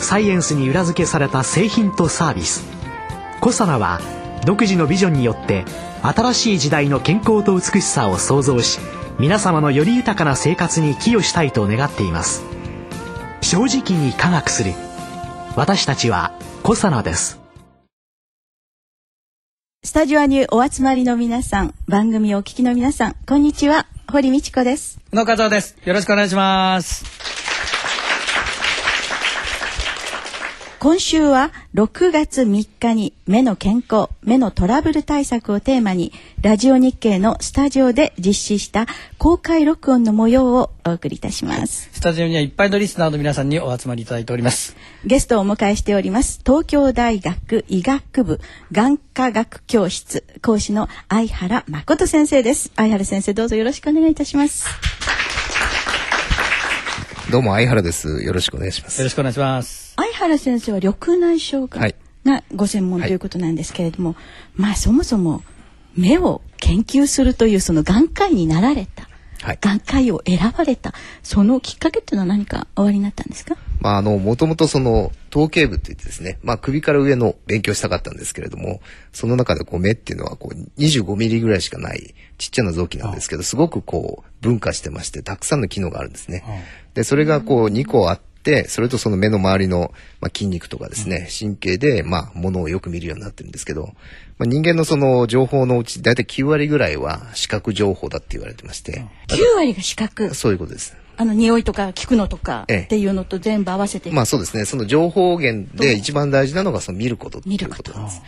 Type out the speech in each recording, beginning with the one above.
サイエンスに裏付けされた製品とサービスコサナは独自のビジョンによって新しい時代の健康と美しさを創造し皆様のより豊かな生活に寄与したいと願っています正直に科学する私たちはコサナですスタジオにお集まりの皆さん、番組をお聞きの皆さん、こんにちは、堀道子です。野和夫です。よろしくお願いします。今週は6月3日に目の健康、目のトラブル対策をテーマに、ラジオ日経のスタジオで実施した公開録音の模様をお送りいたします。スタジオにはいっぱいのリスナーの皆さんにお集まりいただいております。ゲストをお迎えしております。東京大学医学部眼科学教室講師の相原誠先生です。相原先生どうぞよろしくお願いいたします。どうも、相原です。よろしくお願いします。よろしくお願いします。相原先生は緑内障が,、はいがご専門ということなんですけれども、まあそもそも目を研究するというその眼科医になられた、はい眼科医を選ばれた。そのきっかけっていうのは何かおありになったんですか？まあ、あの、もともとその、統計部って言ってですね、まあ、首から上の勉強したかったんですけれども、その中でこう、目っていうのはこう、25ミリぐらいしかない、ちっちゃな臓器なんですけど、すごくこう、分化してまして、たくさんの機能があるんですね。で、それがこう、2個あって、それとその目の周りの、まあ、筋肉とかですね、神経で、まあ、ものをよく見るようになってるんですけど、まあ、人間のその情報のうち、だいたい9割ぐらいは視覚情報だって言われてまして、9割が視覚？そういうことです。あの匂いとか聞くのとかええ。っていうのと全部合わせて、まあそうですね。その情報源で一番大事なのがその見ることっていうことなんです。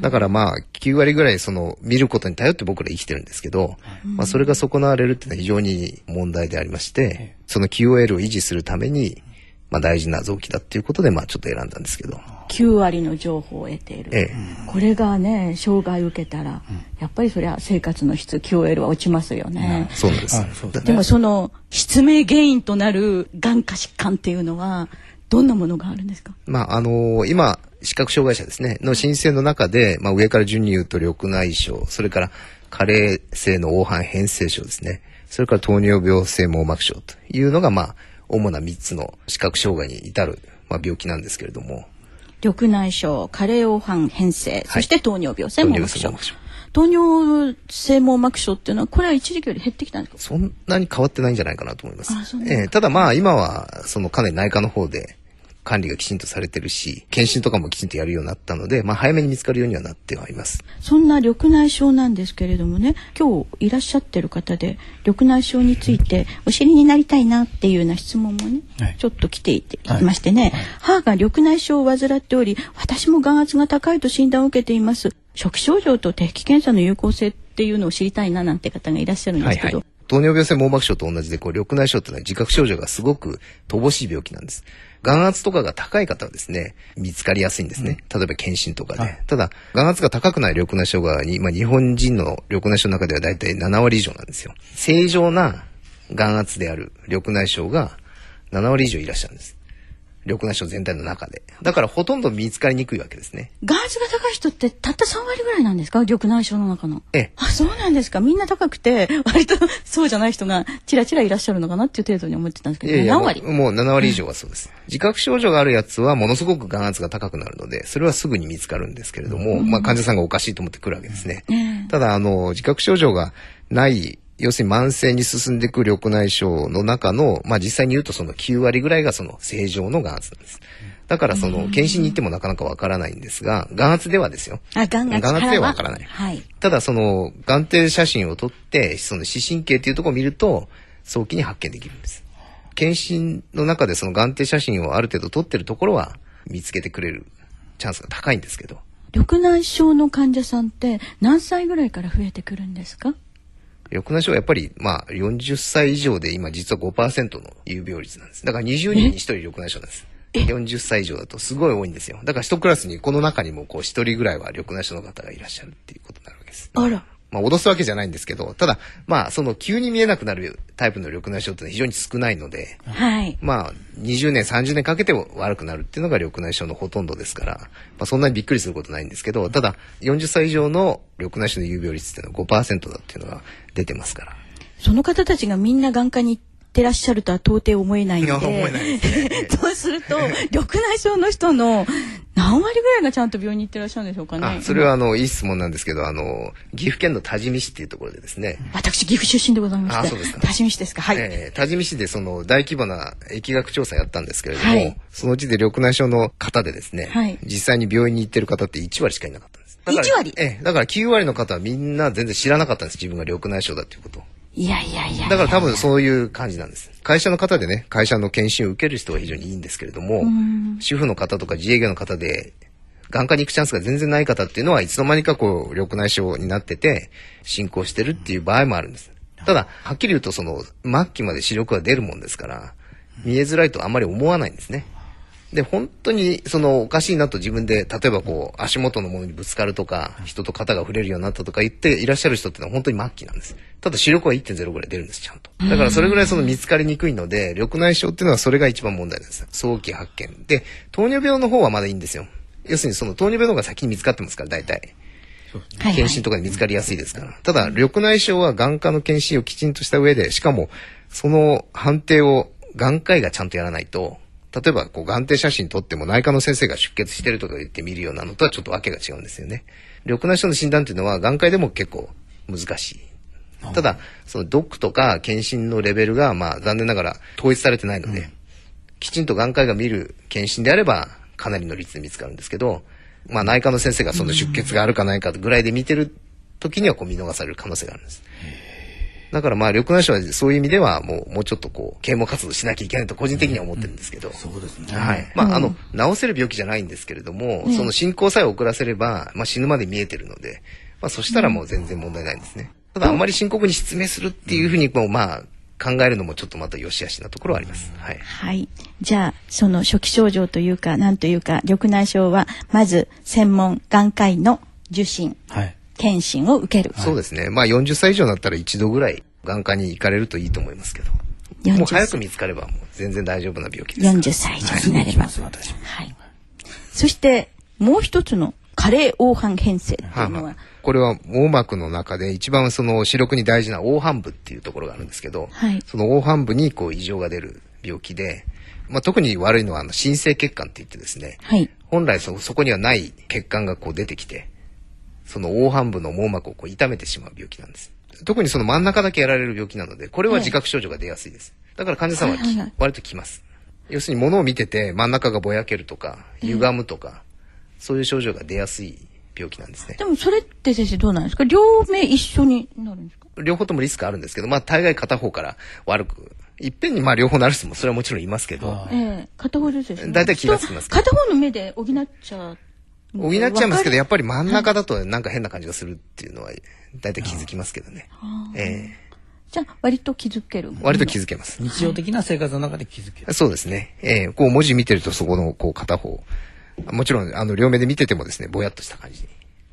だからまあ9割ぐらいその見ることに頼って僕ら生きてるんですけど、まあそれが損なわれるっていうのは非常に問題でありまして、その QOL を維持するために、まあ大事な臓器だっていうことでまあちょっと選んだんですけど。9割の情報を得ている、ええ。これがね障害を受けたら、やっぱりそりゃ生活の質 QOL は落ちますよね、そうなんです。ね。でもその失明原因となる眼科疾患っていうのはどんなものがあるんですか？まあ、あの今、視覚障害者ですね、の申請の中で、まあ、上から順に言うと緑内障、それから加齢性の黄斑変性症ですね、それから糖尿病性網膜症というのが、まあ、主な3つの視覚障害に至る、まあ、病気なんですけれども、緑内障加齢黄斑変性、そして糖尿病性網膜症糖尿病性網膜症っていうのはこれは一時期より減ってきたんですか？そんなに変わってないんじゃないかなと思います。ええただまあ、今は、そのかなり内科の方で、管理がきちんとされてるし、検診とかもきちんとやるようになったので、まあ、早めに見つかるようにはなってはいます。そんな緑内障なんですけれどもね今日いらっしゃってる方で緑内障についてお知りになりたいなっていうような質問もね、はい。ちょっと来ていて、はいいましてね、母が緑内障を患っており私も眼圧が高いと診断を受けています。初期症状と定期検査の有効性っていうのを知りたいななんて方がいらっしゃるんですけど、糖尿病性網膜症と同じで、こう、緑内障っていうのは自覚症状がすごく乏しい病気なんです。眼圧とかが高い方はですね、見つかりやすいんですね。例えば検診とかで。はいただ、眼圧が高くない緑内障が、今、日本人の緑内障の中では大体7割以上なんですよ。正常な眼圧である緑内障が7割以上いらっしゃるんです。緑内障全体の中で。だからほとんど見つかりにくいわけですね。眼圧が高い人ってたった3割ぐらいなんですか？緑内障の中の。ええあ、そうなんですか。みんな高くて、割と そうじゃない人がちらちらいらっしゃるのかなっていう程度に思ってたんですけど、いやいや7割？も。うもう7割以上はそうです。自覚症状があるやつはものすごく眼圧が高くなるので、それはすぐに見つかるんですけれども、まあ患者さんがおかしいと思ってくるわけですね。ねえただ、あの、自覚症状がない、要するに慢性に進んでいく緑内障の中の、まあ実際に言うとその9割ぐらいがその正常の眼圧なんです。だからその、検診に行ってもなかなかわからないんですが、眼圧ではですよ。あ、眼圧。眼圧ではわからない。はい。ただその眼底写真を撮ってその視神経っていうところを見ると早期に発見できるんです検診の中でその眼底写真をある程度撮ってるところは見つけてくれるチャンスが高いんですけど緑内障の患者さんって何歳ぐらいから増えてくるんですか？緑内障はやっぱりまあ40歳以上で今実は5%の有病率なんですだから20人に1人緑内障なんです40歳以上だとすごい多いんですよ。だから一クラスにこの中にもこう一人ぐらいは緑内障の方がいらっしゃるっていうことになるわけです。あら。まあ脅すわけじゃないんですけど、ただ、まあその急に見えなくなるタイプの緑内障ってのは非常に少ないので、はい。まあ20年、30年かけて悪くなるっていうのが緑内障のほとんどですから、まあそんなにびっくりすることないんですけど、ただ40歳以上の緑内障の有病率っていうのは5%だっていうのが出てますから。その方たちがみんな眼科に行ってらっしゃるとは到底思えないんで。い そうすると、緑内障の人の何割ぐらいがちゃんと病院に行ってらっしゃるんでしょうかね。あ、それはあの、いい質問なんですけど、あの、岐阜県の多治見市っていうところでですね、私、岐阜出身でございまして。あそうですか多治見市ですか。はい。えー多治見市でその大規模な疫学調査やったんですけれども、はいそのうちで緑内障の方でですね、はい実際に病院に行ってる方って1割しかいなかったんです。だから1割？ええだから9割の方はみんな全然知らなかったんです。自分が緑内障だっていうことを。いやいやいや。だから多分そういう感じなんです。会社の方でね、会社の検診を受ける人は非常にいいんですけれども、主婦の方とか自営業の方で、眼科に行くチャンスが全然ない方っていうのはいつの間にかこう、緑内障になってて、進行してるっていう場合もあるんです。ただ、はっきり言うとその、末期まで視力が出るもんですから、見えづらいとあんまり思わないんですね。で、本当に、その、おかしいなと自分で、例えばこう、足元のものにぶつかるとか、人と肩が触れるようになったとか言っていらっしゃる人ってのは本当に末期なんです。ただ視力は1.0ぐらい出るんです、ちゃんと。だからそれぐらいその見つかりにくいので、緑内障っていうのはそれが一番問題です。早期発見。で、糖尿病の方はまだいいんですよ。要するにその糖尿病の方が先に見つかってますから、大体。検診とかで見つかりやすいですから。ただ、緑内障は眼科の検診をきちんとした上で、しかも、その判定を眼科医がちゃんとやらないと、例えば、こう、眼底写真撮っても内科の先生が出血してるとか言って見るようなのとはちょっとわけが違うんですよね。緑内障の診断っていうのは眼科医でも結構難しい。ただ、そのドックとか検診のレベルが、まあ、残念ながら統一されてないので、きちんと眼科医が見る検診であれば、かなりの率で見つかるんですけど、まあ内科の先生がその出血があるかないかぐらいで見てる時にはこう見逃される可能性があるんです。だからまあ緑内障はそういう意味ではもう、もうちょっとこう、啓蒙活動しなきゃいけないと個人的には思ってるんですけど。そうですね。はい。まあ、あの、治せる病気じゃないんですけれども、その進行さえ遅らせれば、まあ死ぬまで見えてるので、まあそしたらもう全然問題ないんですね。ただあんまり深刻に失明するっていうふうにもうまあ考えるのもちょっとまた良し悪しなところはあります。はい。はい。じゃあ、その初期症状というか、なんというか、緑内障は、まず、専門眼科医の受診、はい。検診を受ける。そうですね。まあ40歳以上になったら一度ぐらい眼科に行かれるといいと思いますけど。40もう早く見つかればもう全然大丈夫な病気ですから。40歳以上になれば。ます、私も。はい。そして、もう一つの、加齢黄斑変性っていうのは、これは網膜の中で一番その視力に大事な黄斑部っていうところがあるんですけど、はいその黄斑部にこう異常が出る病気で、まあ、特に悪いのはあの新生血管って言ってですね、はい。本来そそこにはない血管がこう出てきて、その黄斑部の網膜をこう痛めてしまう病気なんです。特にその真ん中だけやられる病気なので、これは自覚症状が出やすいです。だから患者さんはき、はいはいはい割ときます。要するに物を見てて真ん中がぼやけるとか、歪むとか、そういう症状が出やすい病気なんですねで。もそれって先生どうなんですか？両目一緒になるんですか？両方ともリスクあるんですけど、まあ大概片方から悪く、いっぺんにまあ両方なる人もそれはもちろんいますけど、あええ片方ずつですね。大体気がつきます片方の目で補っちゃう。補っちゃいますけど、やっっぱり真ん中だとなんか変な感じがするっていうのは、大体気づきますけどね。えじゃあ割と気づける。え割と気づけます。日常的な生活の中で気づける。そうですね。ええこう文字見てるとそこのこう片方、もちろんあの両目で見ててもですね、ぼやっとした感じに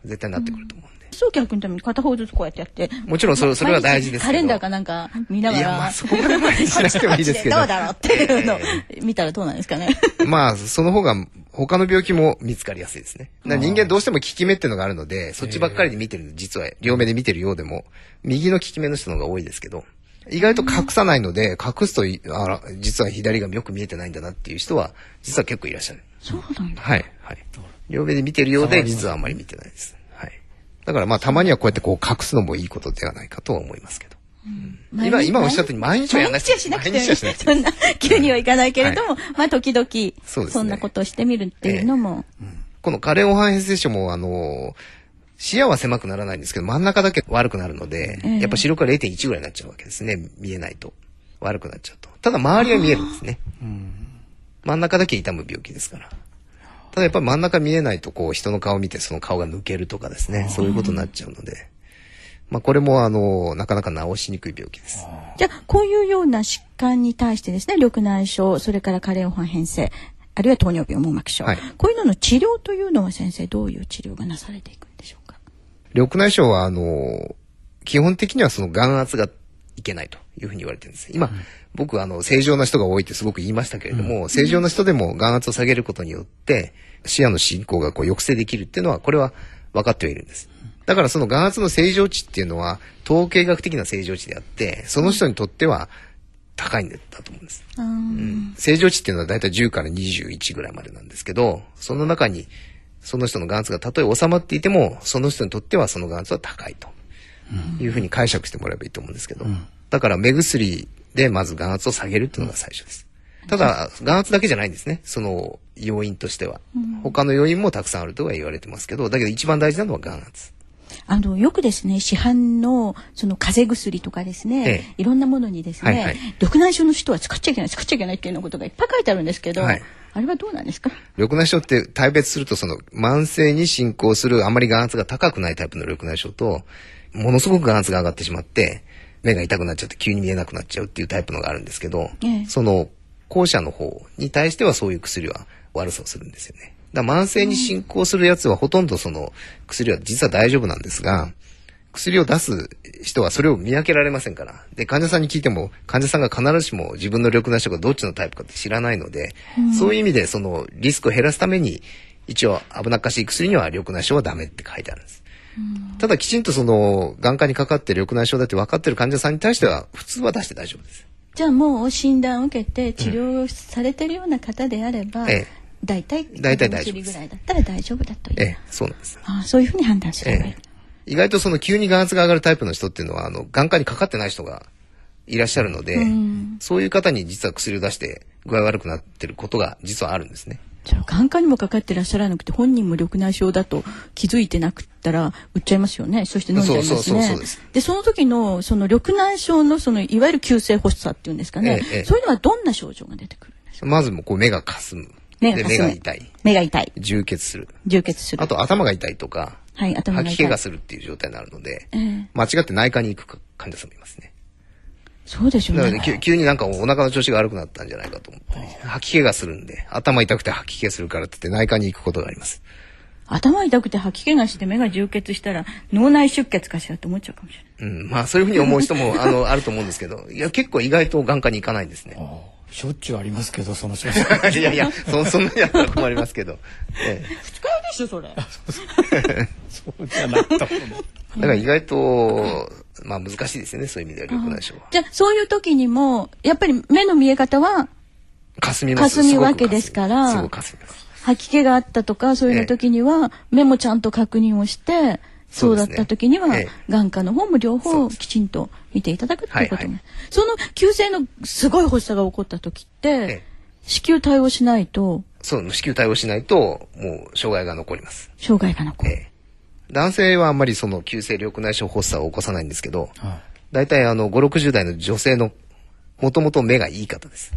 絶対なってくると思うんで。早期発見のために片方ずつこうやってやって。もちろんそれそれは大事ですけどカレンダーかなんか見ながら。いやまあそこまで毎日しなくてもいいですけどどうだろうっていうのを 見たらどうなんですかね。まあ、その方が他の病気も見つかりやすいですね。人間どうしても効き目っていうのがあるので、そっちばっかりで見てるの、実は両目で見てるようでも、右の効き目の人の方が多いですけど、意外と隠さないので、隠すといあら、実は左がよく見えてないんだなっていう人は、実は結構いらっしゃる。そうなんだ。はい、はい。両目で見てるようで、実はあんまり見てないです。はい。だからまあ、たまにはこうやってこう隠すのもいいことではないかとは思いますけど。今、今おっしゃったように毎日はやらなくて毎日はしなくてそんな、急にはいかないけれども、まあ時々、そねそんなことをしてみるっていうのも、この加齢黄斑変性症も、あの、視野は狭くならないんですけど、真ん中だけ悪くなるので、ええやっぱ視力が0.1ぐらいになっちゃうわけですね。見えないと。悪くなっちゃうと。ただ周りは見えるんですね。真ん中だけ痛む病気ですから。ただやっぱり真ん中見えないと、こう人の顔を見てその顔が抜けるとかですね。そういうことになっちゃうので。まあこれもあの、なかなか治しにくい病気です。じゃあ、こういうような疾患に対してですね、緑内障、それから加齢黄斑変性、あるいは糖尿病網膜症、はいこういうのの治療というのは先生どういう治療がなされていくんでしょうか？緑内障は、あの、基本的にはその眼圧がいけないというふうに言われてるんです。今、僕はあの、正常な人が多いってすごく言いましたけれども、正常な人でも眼圧を下げることによって、視野の進行がこう抑制できるっていうのは、これは分かってはいるんです。だからその眼圧の正常値っていうのは、統計学的な正常値であって、その人にとっては高いんだと思うんです。うん正常値っていうのはだいたい10から21ぐらいまでなんですけど、その中に、その人の眼圧がたとえ収まっていても、その人にとってはその眼圧は高いというふうに解釈してもらえばいいと思うんですけど、だから目薬でまず眼圧を下げるっていうのが最初です。ただ、眼圧だけじゃないんですね。その要因としては。他の要因もたくさんあるとは言われてますけど、だけど一番大事なのは眼圧。あのよくですね市販のその風邪薬とかですね、ええ。いろんなものにですね、はいはい。緑内障の人は使っちゃいけない使っちゃいけないっていうようなことがいっぱい書いてあるんですけど、はい。あれはどうなんですか？緑内障って大別するとその慢性に進行するあまり眼圧が高くないタイプの緑内障と、ものすごく眼圧が上がってしまって、目が痛くなっちゃって急に見えなくなっちゃうっていうタイプのがあるんですけど、ええその後者の方に対してはそういう薬は悪さをするんですよね。だから慢性に進行するやつはほとんどその薬は実は大丈夫なんですが、薬を出す人はそれを見分けられませんから。で、患者さんに聞いても、患者さんが必ずしも自分の緑内障がどっちのタイプかって知らないので、そういう意味でそのリスクを減らすために、一応危なっかしい薬には緑内障はダメって書いてあるんです。ただきちんとその眼科にかかって緑内障だって分かってる患者さんに対しては普通は出して大丈夫です。じゃあもう診断を受けて治療されてるような方であれば、ええ。大体大体大丈夫ぐらいだったら大丈夫だという、ええ、そうなんです。ああそういうふうに判断すればいい、ええ。意外とその急に眼圧が上がるタイプの人っていうのは、あの、眼科にかかってない人がいらっしゃるので、そういう方に実は薬を出して具合悪くなってることが実はあるんですね。眼科にもかかってらっしゃらなくて本人も緑内障だと気づいてなくったら売っちゃいますよね。そして飲んじゃいますね。でその時のその緑内障のそのいわゆる急性発作っていうんですかね、ええええ。そういうのはどんな症状が出てくるんですか？まずもうこう目がかすむ。で目が目が痛い。目が痛い。充血する。充血する。あと頭が痛いとか、はい頭が痛い。吐き気がするっていう状態になるので、ええ。間違って内科に行く患者さんもいますね。そうでしょうだからね、ね急急になんかお腹の調子が悪くなったんじゃないかと思ったり、吐き気がするんで、頭痛くて吐き気がするからって言って内科に行くことがあります。頭痛くて吐き気がして目が充血したら脳内出血かしらって思っちゃうかもしれない。うん、まあそういうふうに思う人も、あの、あると思うんですけど、いや、結構意外と眼科に行かないんですね。しょっちゅうありますけど、その症状。いやいや、そそんなにやったら困りますけど。え使うでしょそれそうじゃなくてもね。え、だから意外と、まあ難しいですよね、そういう意味では緑内障は。じゃあそういう時にもやっぱり目の見え方は霞みます霞むわけですからすごく霞みます。吐き気があったとかそういうの時には目もちゃんと確認をしてそうだった時には眼科の方も両方きちんと見ていただくっていうことね、はいはい。その急性のすごい発作が起こった時って、ええ。子宮対応しないとそう、子宮対応しないと、もう障害が残ります。障害が残る、ええ。男性はあんまりその急性緑内障発作を起こさないんですけど、は大体あの、5、60代の女性の、もともと目がいい方です。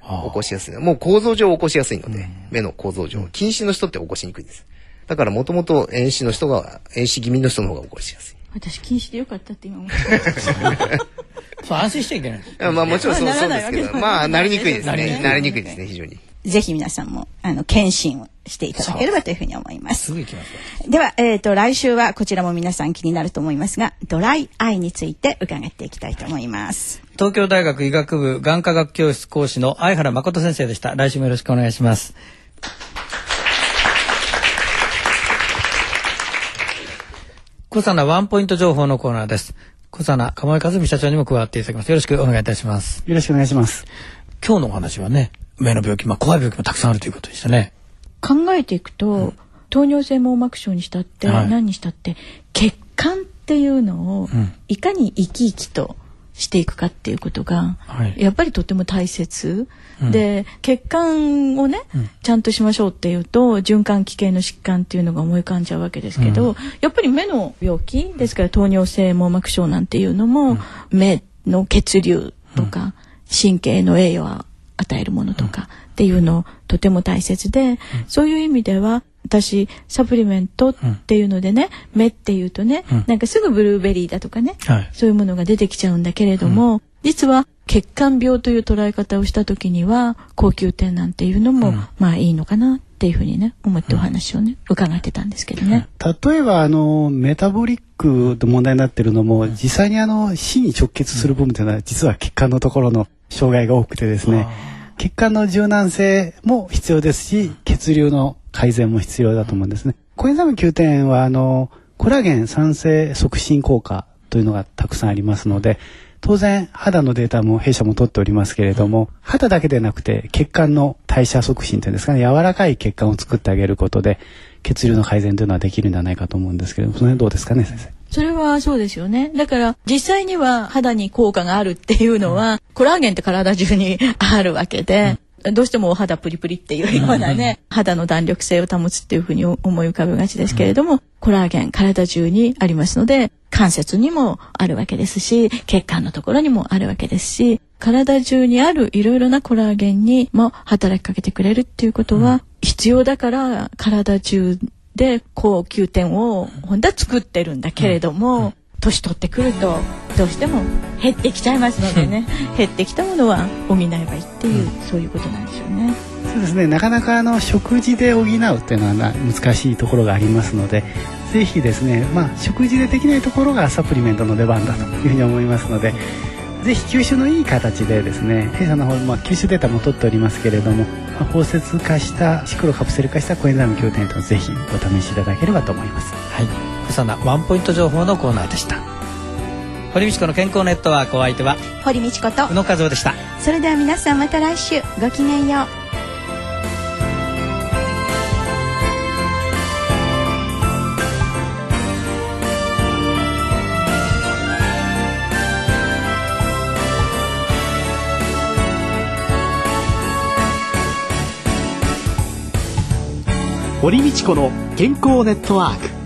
あ。起こしやすい。の。もう構造上起こしやすいので、目の構造上。近視の人って起こしにくいです。だからもともと遠視の人が、遠視気味の人の方が起こしやすい。私禁止でよかったって今思ってそう、安心しちゃいけない。まあもちろんそうまあそうですけど、ならないわけではまあなりにくいですね。なりにくいですね、非常に。ぜひ皆さんもあの検診をしていただければというふうに思いますすぐ行きますよ。では、えっ、と、来週はこちらも皆さん気になると思いますが、ドライアイについて伺っていきたいと思います。東京大学医学部眼科学教室講師の相原誠先生でした。来週もよろしくお願いします。小佐ナワンポイント情報のコーナーです。小佐ナ鴨井和美社長にも加わっていただきます。よろしくお願いいたします。よろしくお願いします。今日のお話はね、目の病気、まあ怖い病気もたくさんあるということでしたね。考えていくと、糖尿性網膜症にしたって、はい何にしたって、血管っていうのをん、いかに生き生きとしていくかっていうことが、はい。やっぱりとても大切。うん。で、血管をね、ちゃんとしましょうっていうと、循環器系の疾患っていうのが思い浮かんじゃうわけですけど、やっぱり目の病気ですから糖尿性網膜症なんていうのも、目の血流とか、神経の栄養を与えるものとかっていうのとても大切で、そういう意味では私サプリメントっていうのでね、目っていうとね、うん。なんかすぐブルーベリーだとかね、はい。そういうものが出てきちゃうんだけれども、実は血管病という捉え方をした時には高級店なんていうのも、まあいいのかなっていうふうにね思ってお話をね、伺ってたんですけどね。例えばあのメタボリックで問題になってるのも実際にあの死に直結する部分というのは実は血管のところの障害が多くてですね血管の柔軟性も必要ですし血流の改善も必要だと思うんですね。コエンザイム Q10 はあのコラーゲン酸性促進効果というのがたくさんありますので当然肌のデータも弊社も取っておりますけれども肌だけでなくて血管の代謝促進というんですかね柔らかい血管を作ってあげることで血流の改善というのはできるんではないかと思うんですけれどもその辺どうですかね先生？それはそうですよね。だから実際には肌に効果があるっていうのは、コラーゲンって体中にあるわけで、どうしてもお肌プリプリっていうようなね、肌の弾力性を保つっていうふうに思い浮かべがちですけれども、コラーゲン体中にありますので、関節にもあるわけですし、血管のところにもあるわけですし、体中にあるいろいろなコラーゲンにも働きかけてくれるっていうことは必要だから体中で高級店を本当は作ってるんだけれども、年取ってくるとどうしても減ってきちゃいますのでね。減ってきたものは補えばいいっていう、そういうことなんでしょうね。そうですね。なかなかあの食事で補うっていうのは難しいところがありますのでぜひですねまあ食事でできないところがサプリメントの出番だというふうに思いますのでぜひ吸収のいい形でですね弊社の方、まあ、吸収データも取っておりますけれども、まあ、包摂化したシクロカプセル化したコエンザイム9点とぜひお試しいただければと思います。はい小さなワンポイント情報のコーナーでした。堀道子の健康ネットワークお相手は堀道子と宇野和夫でした。それでは皆さんまた来週。ごきげんよう。堀道子の健康ネットワーク